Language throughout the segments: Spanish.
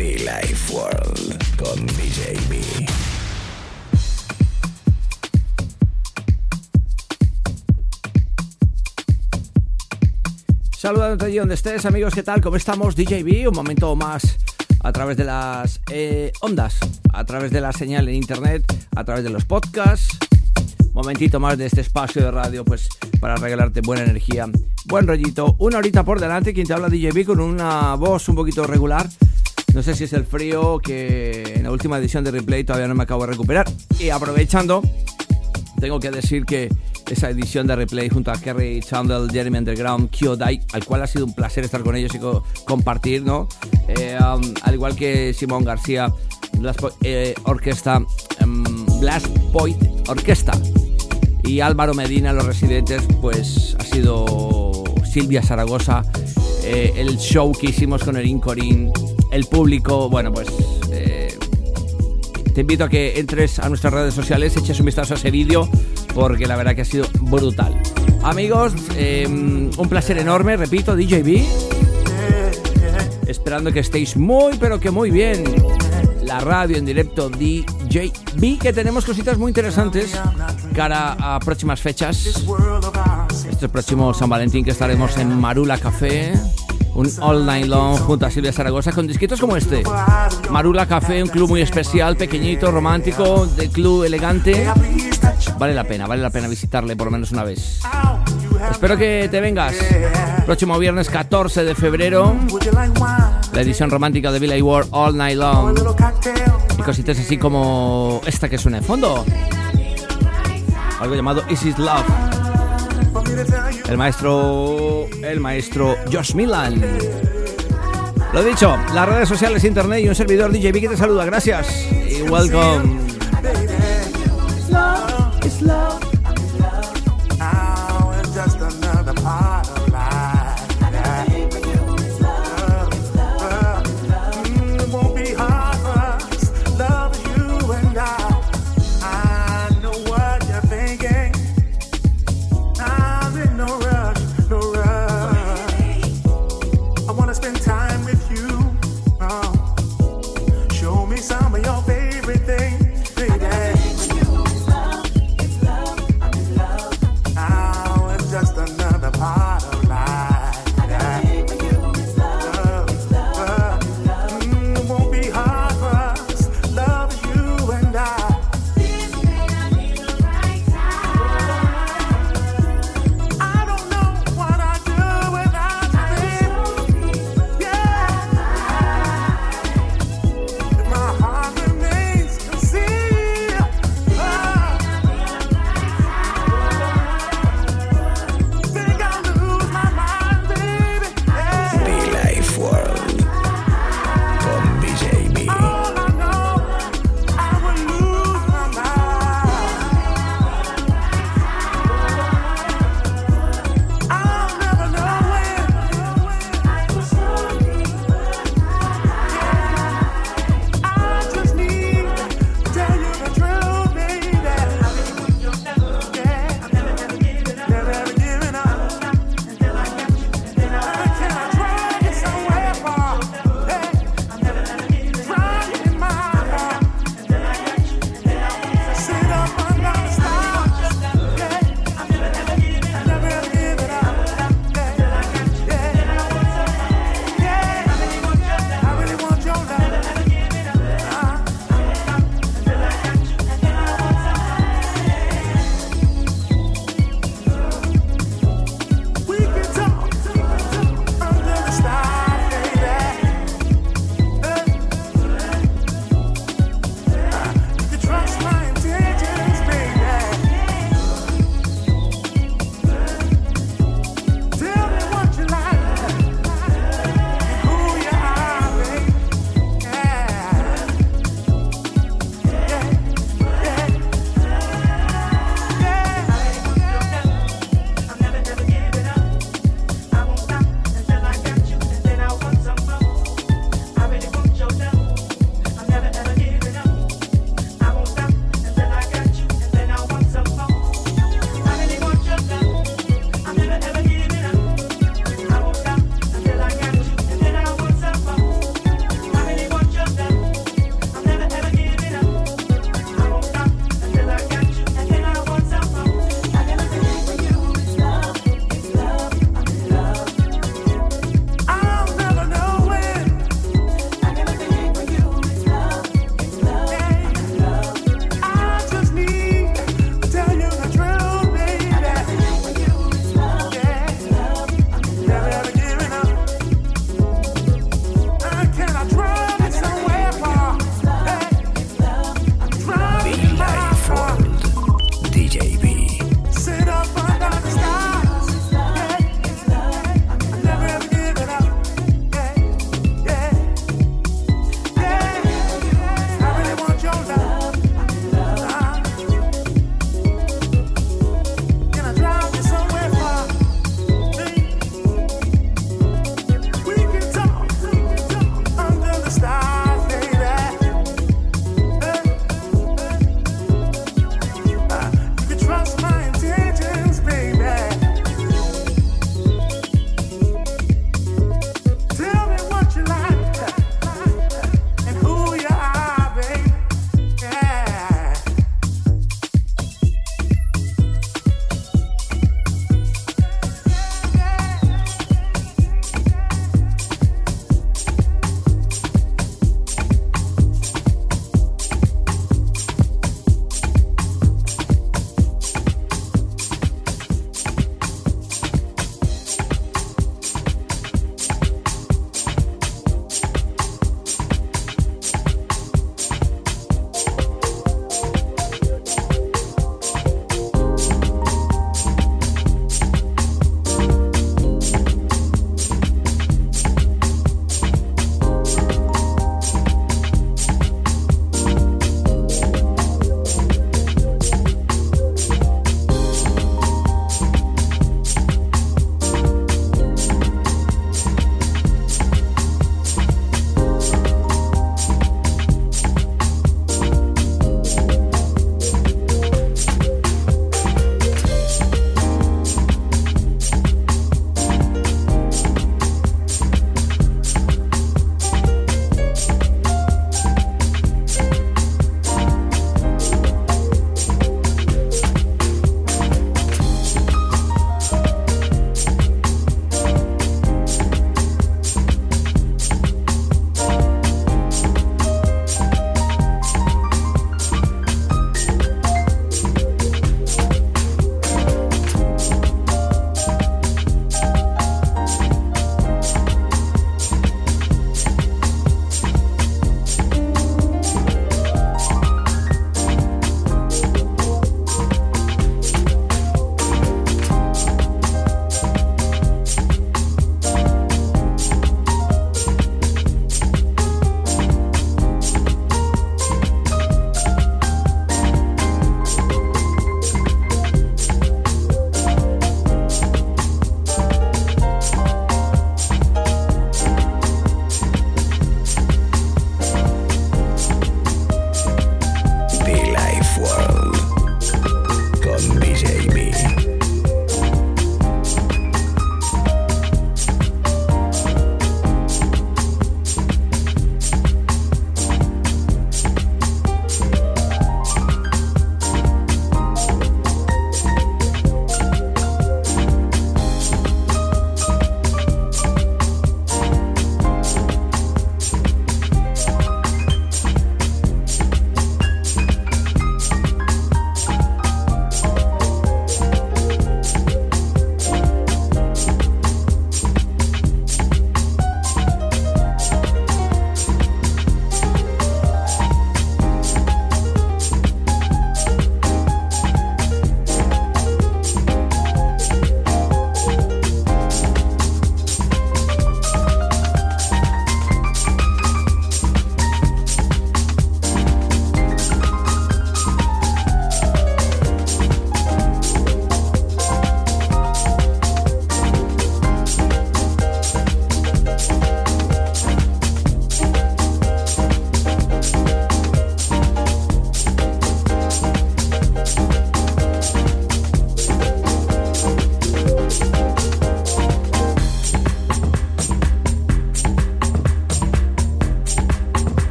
Be Life World con DJ B. Saludándote allí donde estés, amigos, ¿qué tal? ¿Cómo estamos? DJB, un momento más a través de las eh, ondas, a través de la señal en internet, a través de los podcasts. Momentito más de este espacio de radio, pues para regalarte buena energía, buen rollito. Una horita por delante, quien te habla DJB con una voz un poquito regular. No sé si es el frío que en la última edición de replay todavía no me acabo de recuperar. Y aprovechando, tengo que decir que esa edición de replay junto a Kerry Chandler, Jeremy Underground, Kyodai, al cual ha sido un placer estar con ellos y co compartir, ¿no? Eh, um, al igual que Simón García, Blast Point, eh, Orquesta, um, Blast Point Orquesta y Álvaro Medina, los residentes, pues ha sido Silvia Zaragoza, eh, el show que hicimos con Erin Corín, el público, bueno, pues eh, te invito a que entres a nuestras redes sociales, eches un vistazo a ese vídeo, porque la verdad que ha sido brutal. Amigos, eh, un placer enorme, repito, DJB. Esperando que estéis muy, pero que muy bien. La radio en directo DJB, que tenemos cositas muy interesantes cara a próximas fechas. Este próximo San Valentín que estaremos en Marula Café un all night long junto a Silvia Zaragoza con disquitos como este. Marula Café, un club muy especial, pequeñito, romántico, de club elegante. Vale la pena, vale la pena visitarle por lo menos una vez. Espero que te vengas. Próximo viernes 14 de febrero, la edición romántica de Billy Ward All Night Long. Y cositas así como esta que suena de fondo. Algo llamado Is It Love. El maestro. El maestro Josh Milan. Lo dicho, las redes sociales, internet y un servidor DJ que te saluda. Gracias y welcome.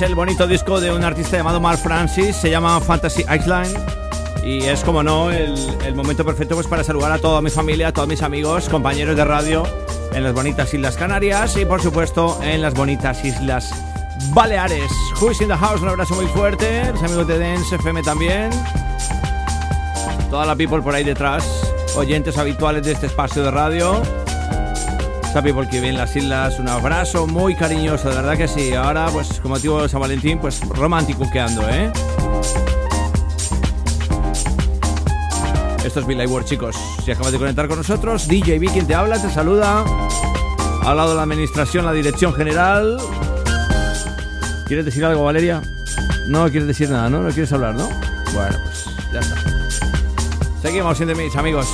Es el bonito disco de un artista llamado Mark Francis, se llama Fantasy Island. Y es como no el, el, momento perfecto pues para saludar a toda mi familia, a todos mis amigos, compañeros de radio en las bonitas Islas Canarias y por supuesto en las bonitas Islas Baleares. Who in the house, un abrazo muy fuerte. Los amigos de Dance FM también. Toda la people por ahí detrás, oyentes habituales de este espacio de radio. Esa people que vive en las islas, un abrazo muy cariñoso, de verdad que sí. Ahora, pues, como motivo de San Valentín, pues romántico que ando, ¿eh? Esto es Billy World, chicos. Si acabas de conectar con nosotros, DJ B, quien te habla, te saluda. Al lado de la administración, la dirección general. ¿Quieres decir algo, Valeria? No quieres decir nada, ¿no? No quieres hablar, ¿no? Bueno, pues ya está. Seguimos siendo mis amigos.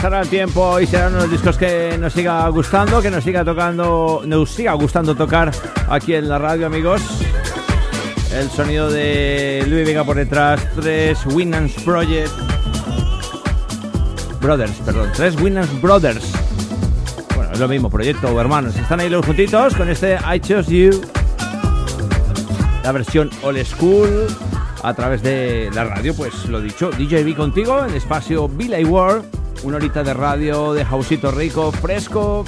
Pasará el tiempo y serán unos discos que nos siga gustando, que nos siga tocando, nos siga gustando tocar aquí en la radio, amigos. El sonido de Louis Vega por detrás, tres Winans Project. Brothers, perdón, tres Winans Brothers. Bueno, es lo mismo, proyecto o hermanos. Están ahí los juntitos con este I Chose You. La versión old school a través de la radio, pues lo dicho, DJB contigo en espacio Billy World, una horita de radio de Jausito Rico, fresco,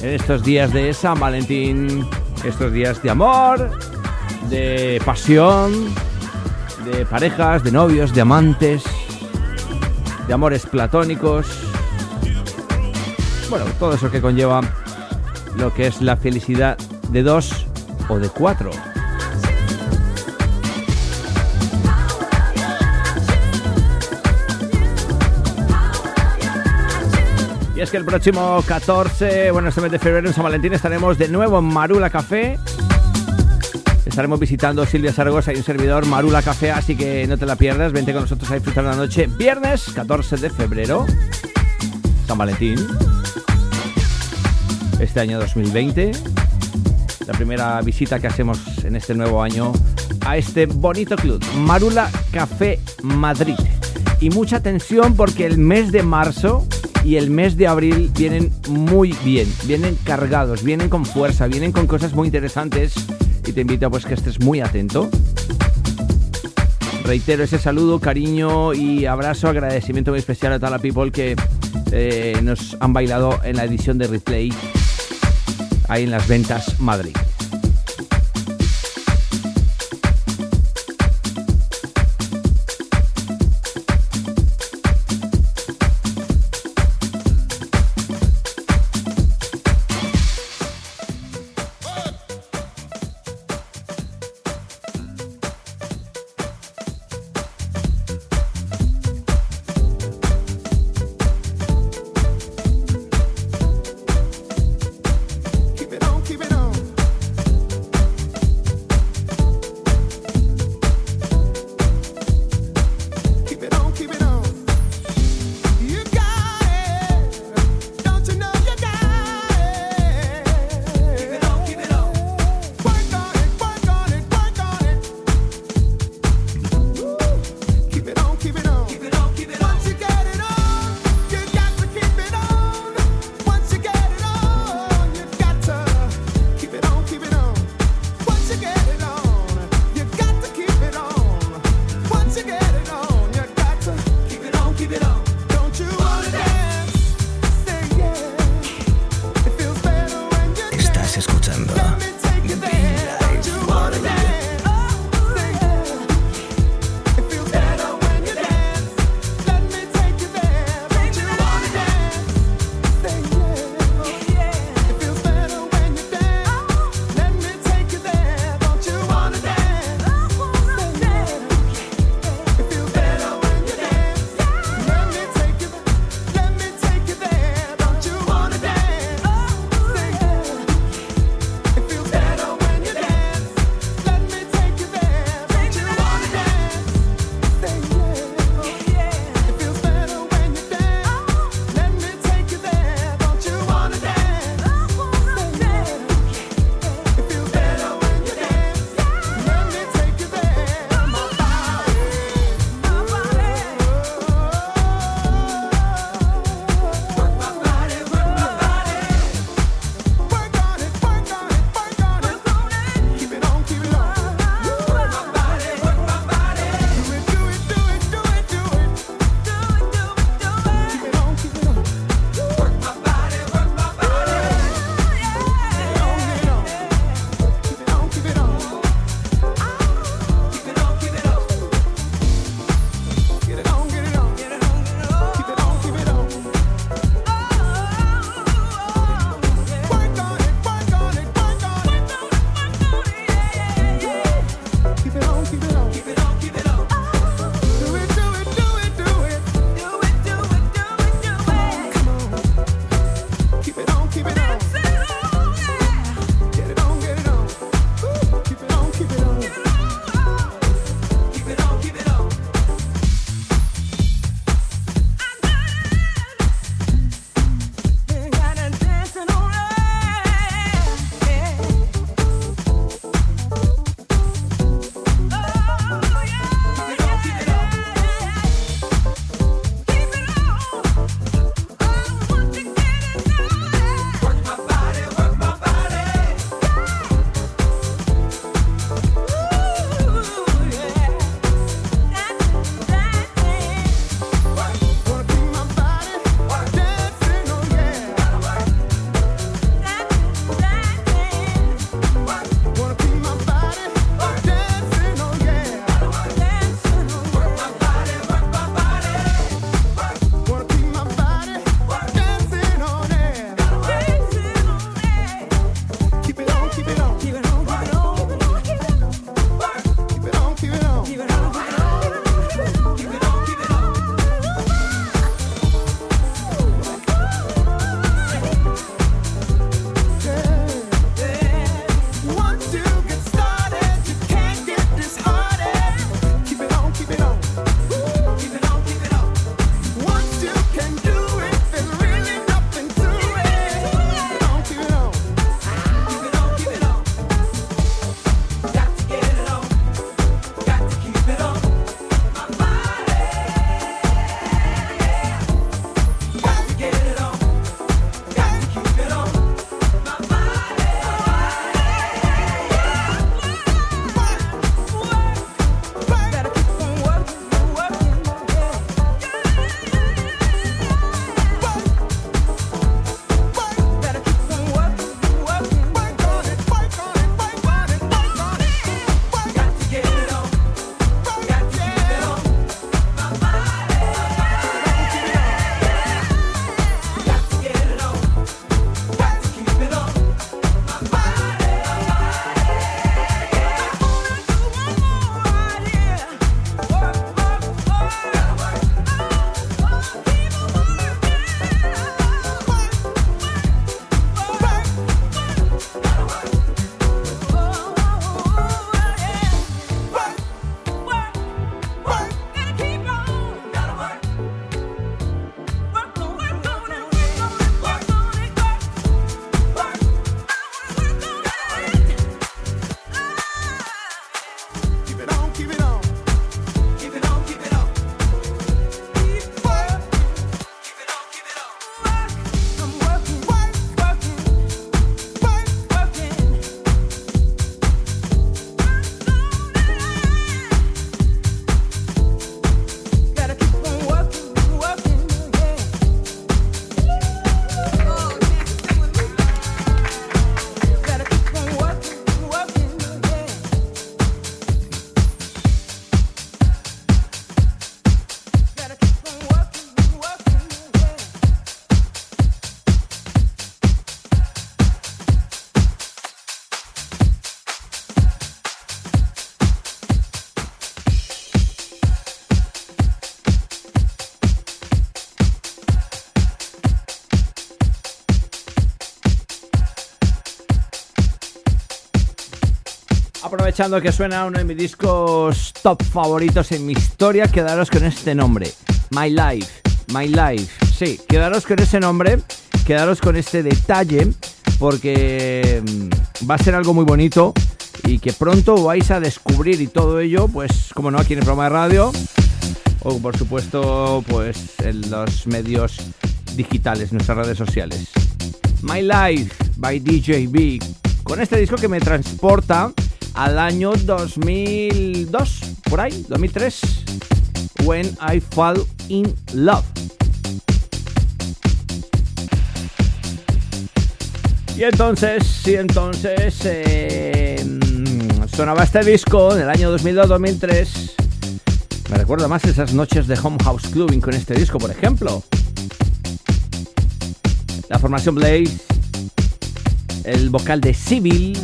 en estos días de San Valentín, estos días de amor, de pasión, de parejas, de novios, de amantes, de amores platónicos, bueno, todo eso que conlleva lo que es la felicidad de dos o de cuatro. Y es que el próximo 14, bueno, este mes de febrero en San Valentín estaremos de nuevo en Marula Café. Estaremos visitando Silvia Zaragoza y un servidor Marula Café, así que no te la pierdas. Vente con nosotros a disfrutar la noche. Viernes 14 de febrero, San Valentín. Este año 2020. La primera visita que hacemos en este nuevo año a este bonito club, Marula Café Madrid. Y mucha atención porque el mes de marzo y el mes de abril vienen muy bien, vienen cargados, vienen con fuerza, vienen con cosas muy interesantes y te invito pues que estés muy atento. Reitero ese saludo, cariño y abrazo, agradecimiento muy especial a toda la people que eh, nos han bailado en la edición de replay ahí en las ventas Madrid. Aprovechando que suena uno de mis discos top favoritos en mi historia, quedaros con este nombre, My Life, My Life. Sí, quedaros con ese nombre, quedaros con este detalle, porque mm, va a ser algo muy bonito y que pronto vais a descubrir y todo ello, pues como no, aquí en el programa de radio o por supuesto pues en los medios digitales, nuestras redes sociales. My Life by DJ B. Con este disco que me transporta al año 2002, por ahí, 2003, When I Fall in Love. Y entonces, y entonces eh, sonaba este disco del año 2002-2003. Me recuerda más esas noches de Home House Clubbing con este disco, por ejemplo. La formación Blaze, el vocal de Civil.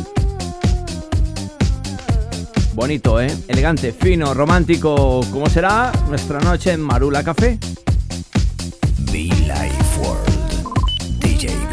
Bonito, ¿eh? Elegante, fino, romántico. ¿Cómo será nuestra noche en Marula Café? Be Life World. DJ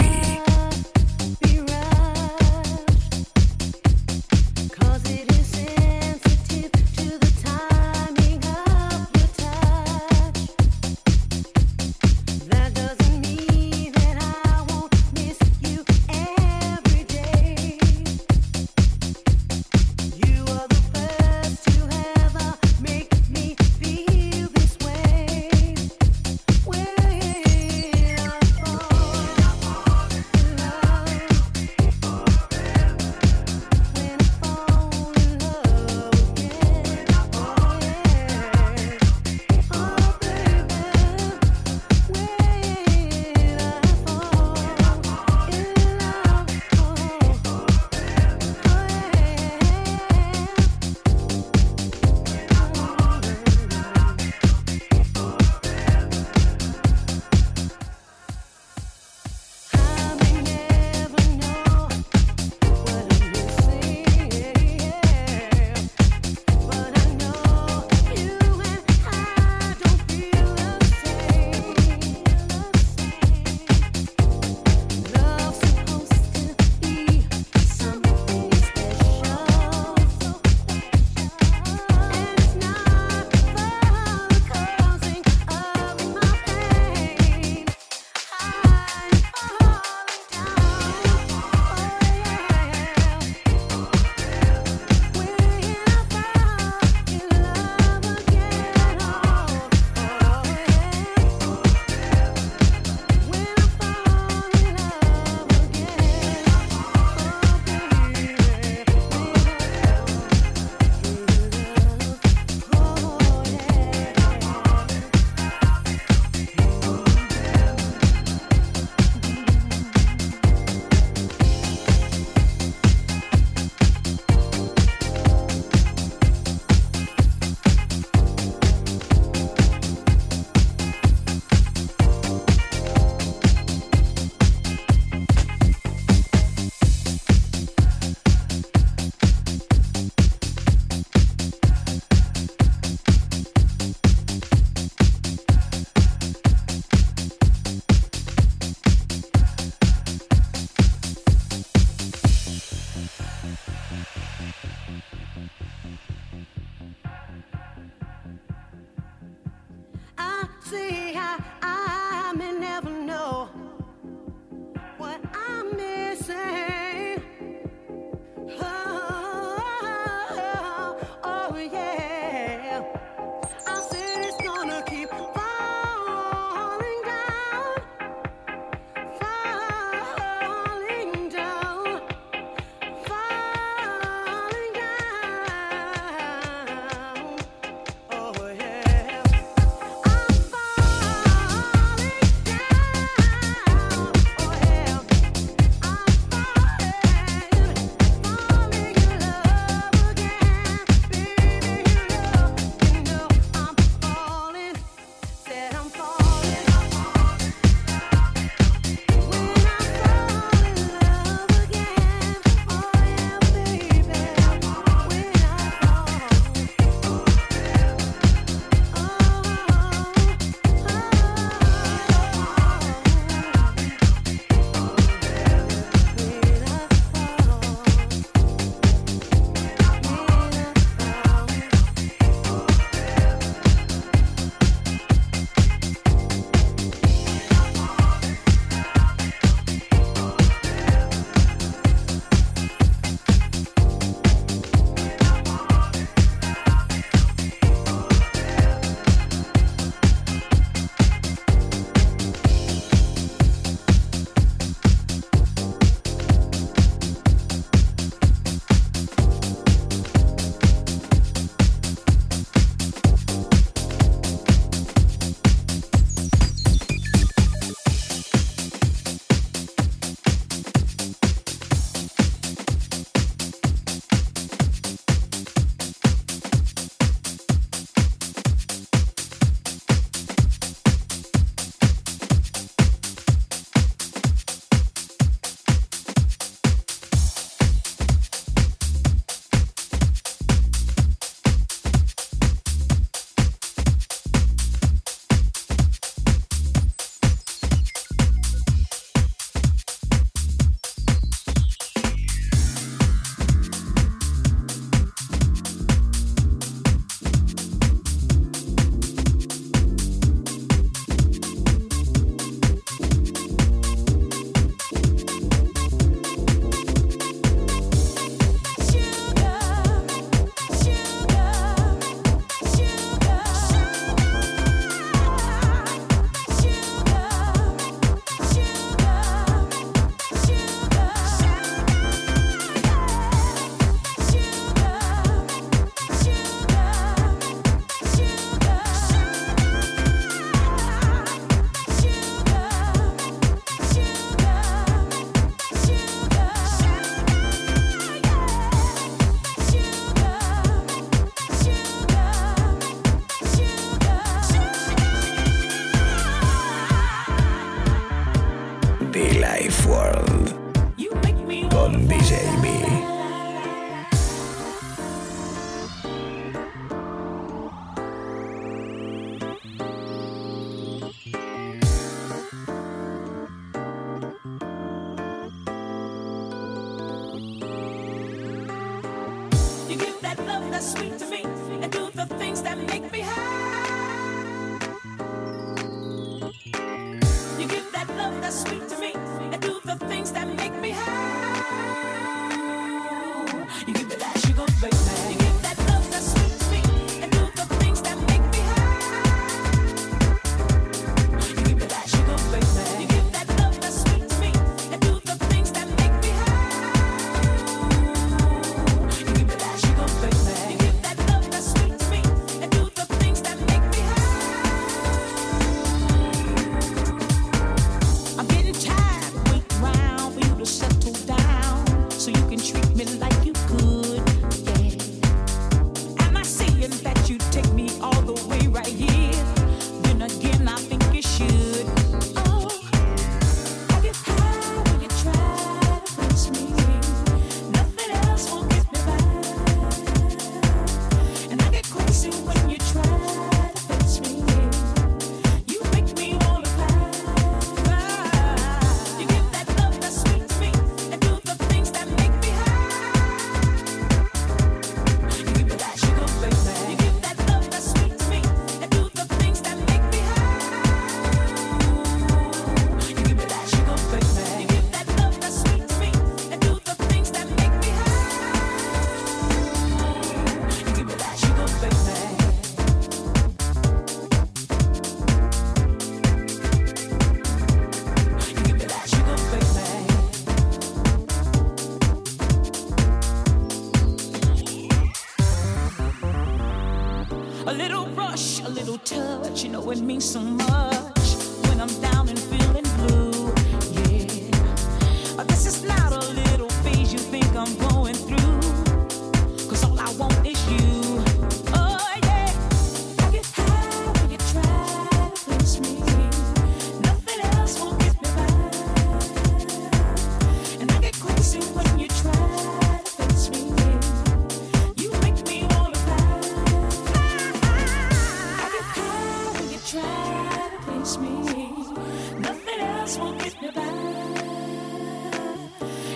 else will get me by.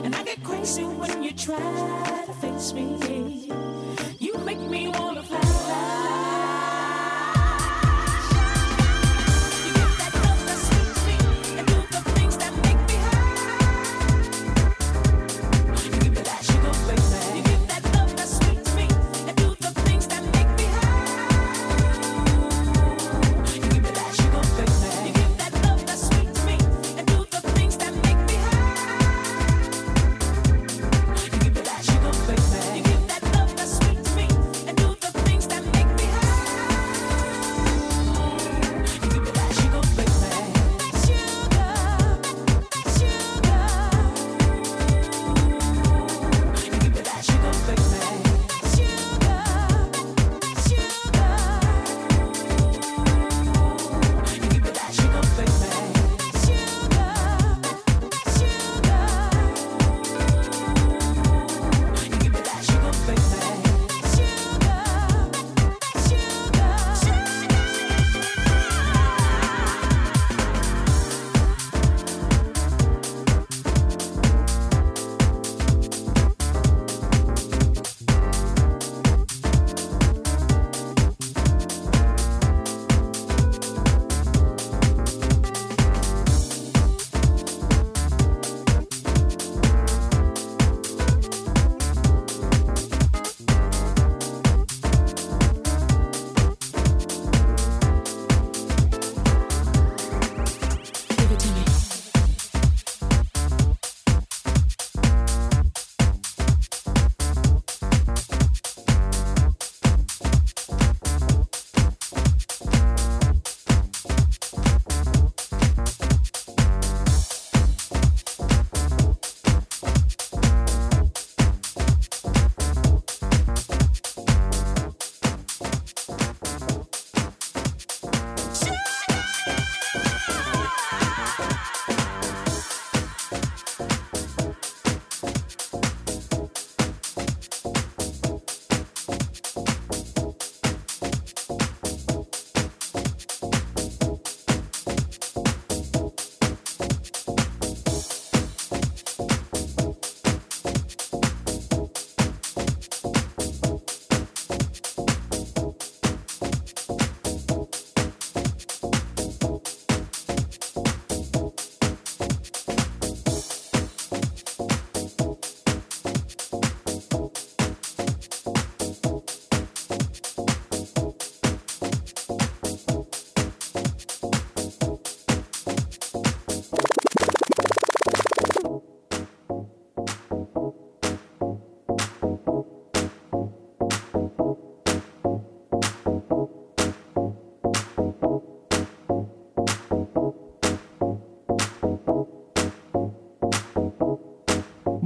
And I get crazy when you try to face me. You make me wanna.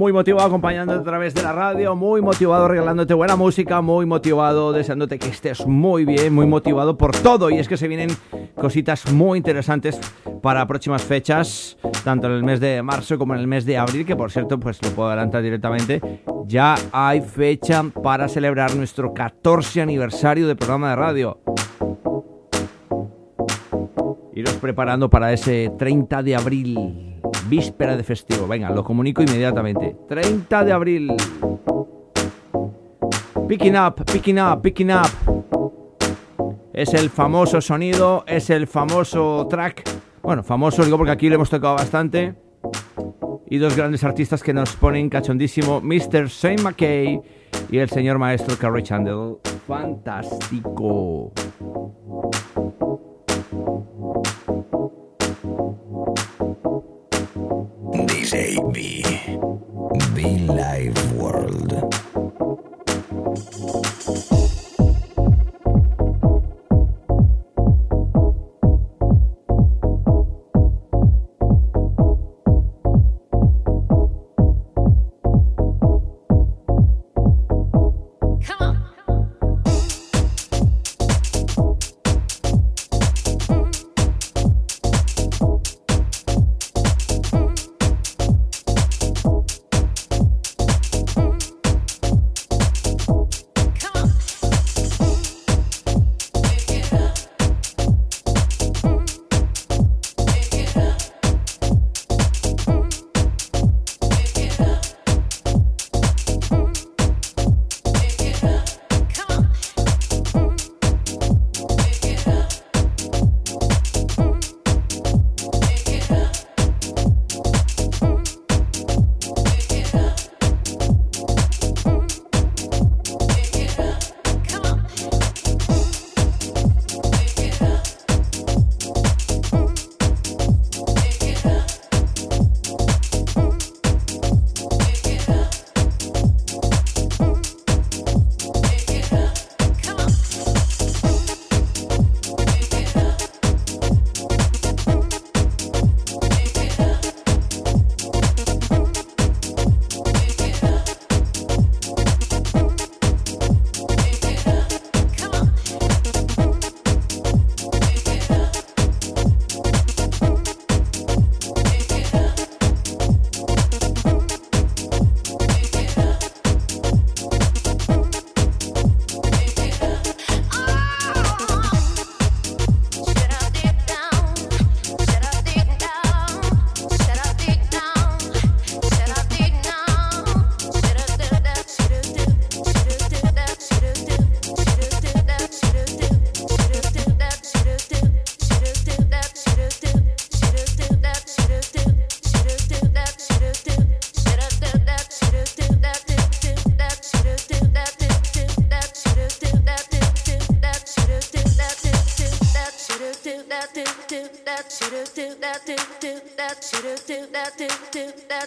Muy motivado acompañándote a través de la radio, muy motivado regalándote buena música, muy motivado deseándote que estés muy bien, muy motivado por todo. Y es que se vienen cositas muy interesantes para próximas fechas, tanto en el mes de marzo como en el mes de abril, que por cierto, pues lo puedo adelantar directamente. Ya hay fecha para celebrar nuestro 14 aniversario de programa de radio iros preparando para ese 30 de abril, víspera de festivo. Venga, lo comunico inmediatamente. 30 de abril. Picking up, picking up, picking up. Es el famoso sonido, es el famoso track. Bueno, famoso digo porque aquí lo hemos tocado bastante. Y dos grandes artistas que nos ponen cachondísimo, Mr. Shane McKay y el señor maestro Carrie Chandler. Fantástico.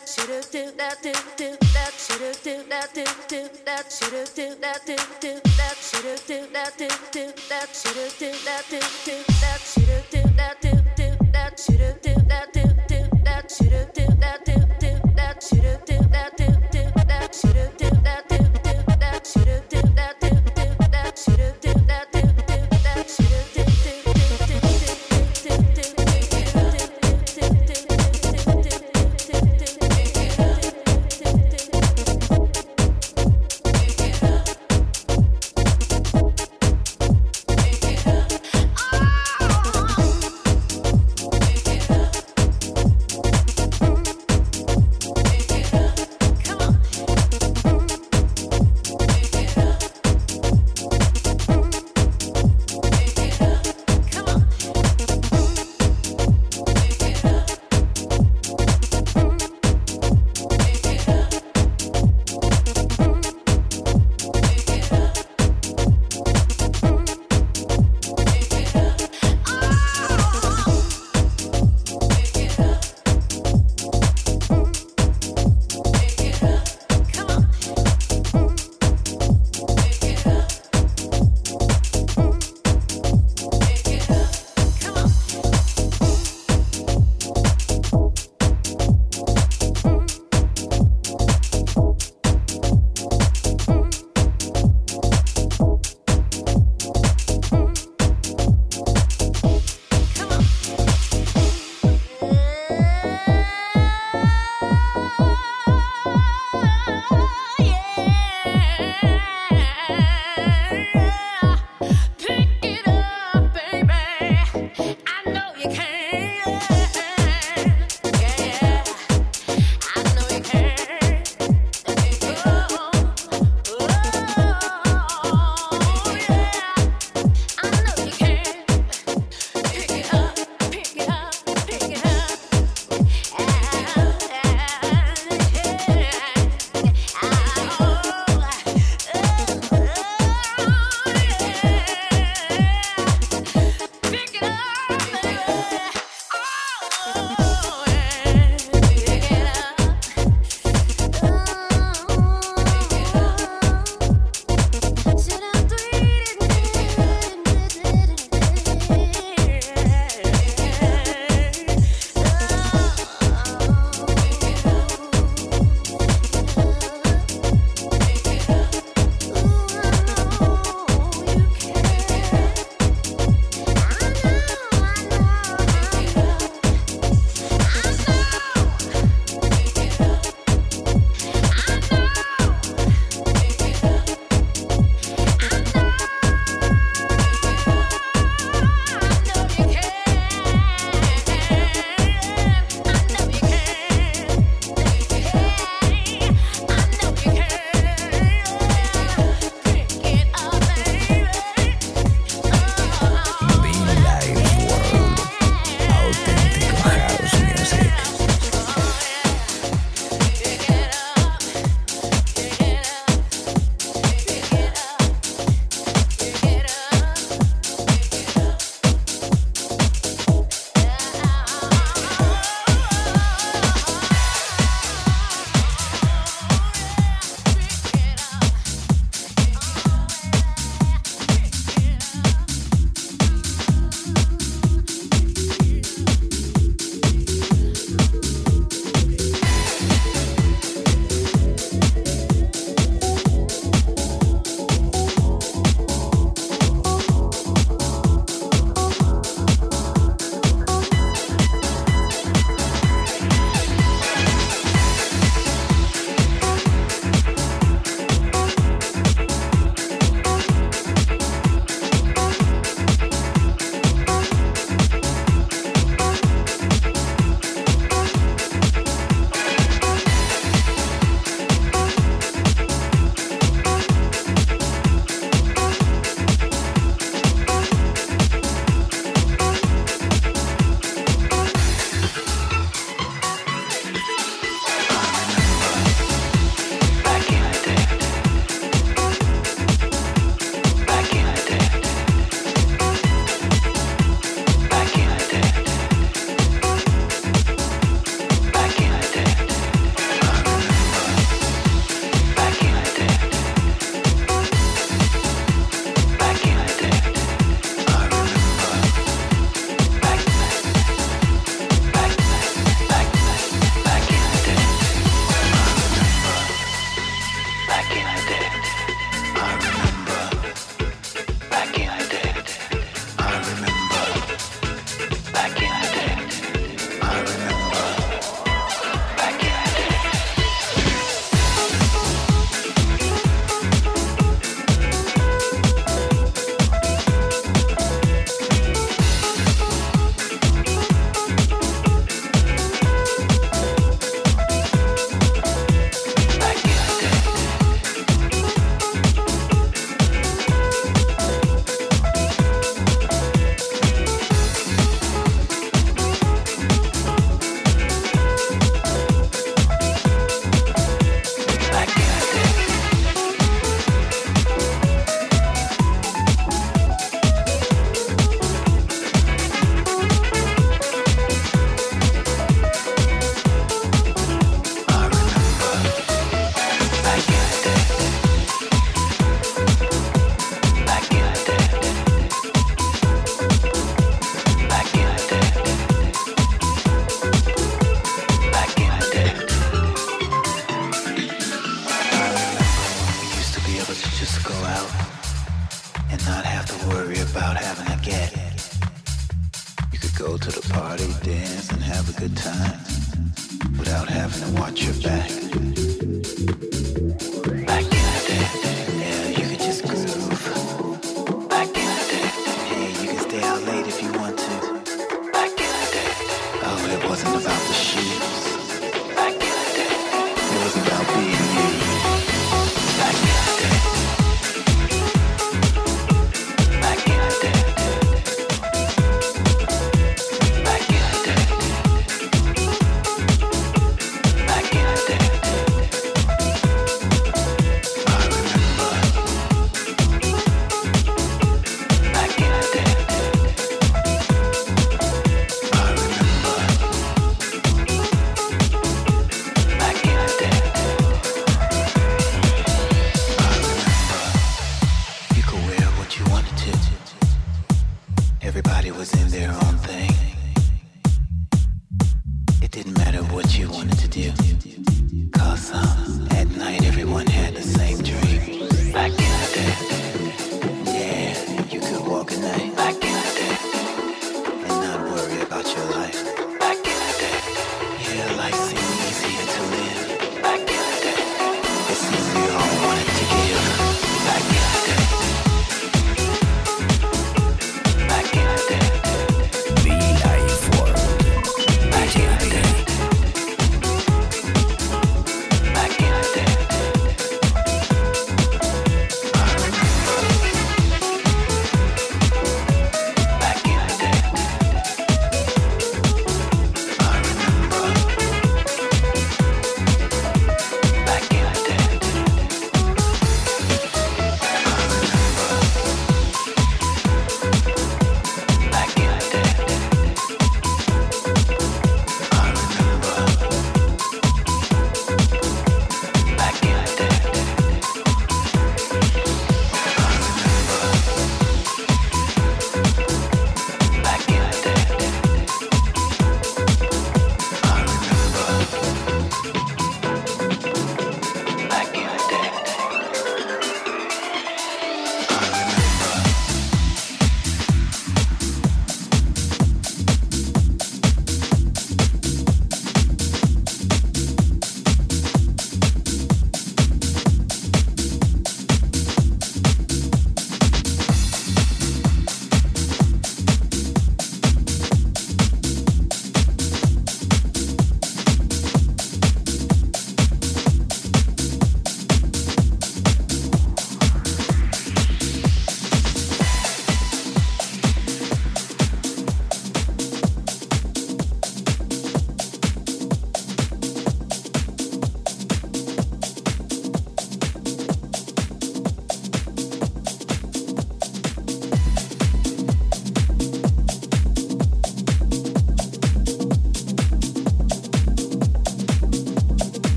that should do that do do that should do that do do that should do that do do that should do that do do that should do that do do that should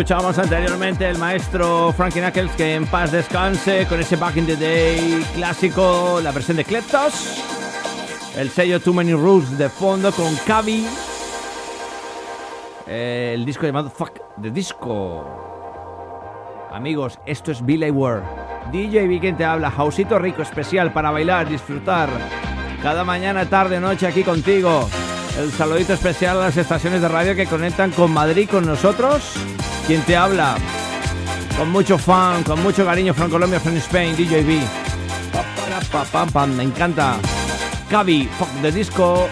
escuchábamos anteriormente el maestro Frankie Knuckles, que en paz descanse, con ese Back in the Day clásico, la versión de Kleptos. El sello Too Many Rules de fondo con Cavi. Eh, el disco llamado Fuck the Disco. Amigos, esto es Billy World. DJ Weekend te habla, Jausito Rico especial para bailar, disfrutar. Cada mañana, tarde, noche aquí contigo. El saludito especial a las estaciones de radio que conectan con Madrid, con nosotros. Quien te habla, con mucho fan, con mucho cariño, Fran Colombia, Fran Spain, DJB. Me encanta. Cavi, fuck the disco.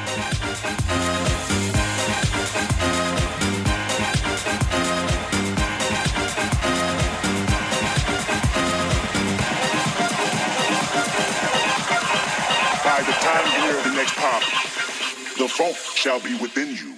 shall be within you.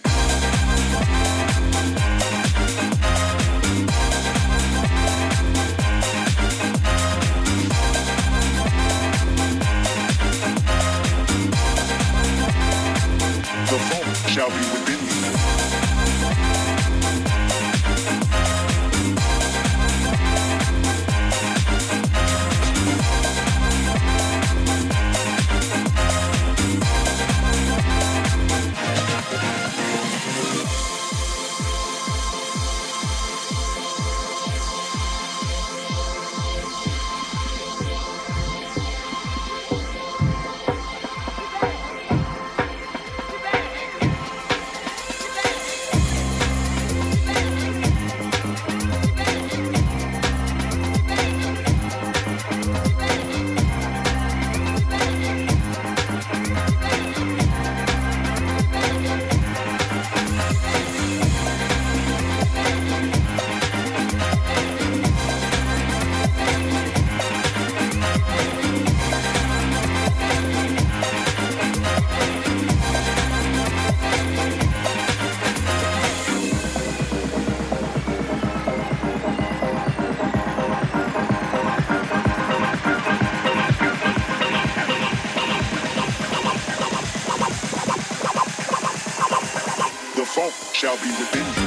Be within you.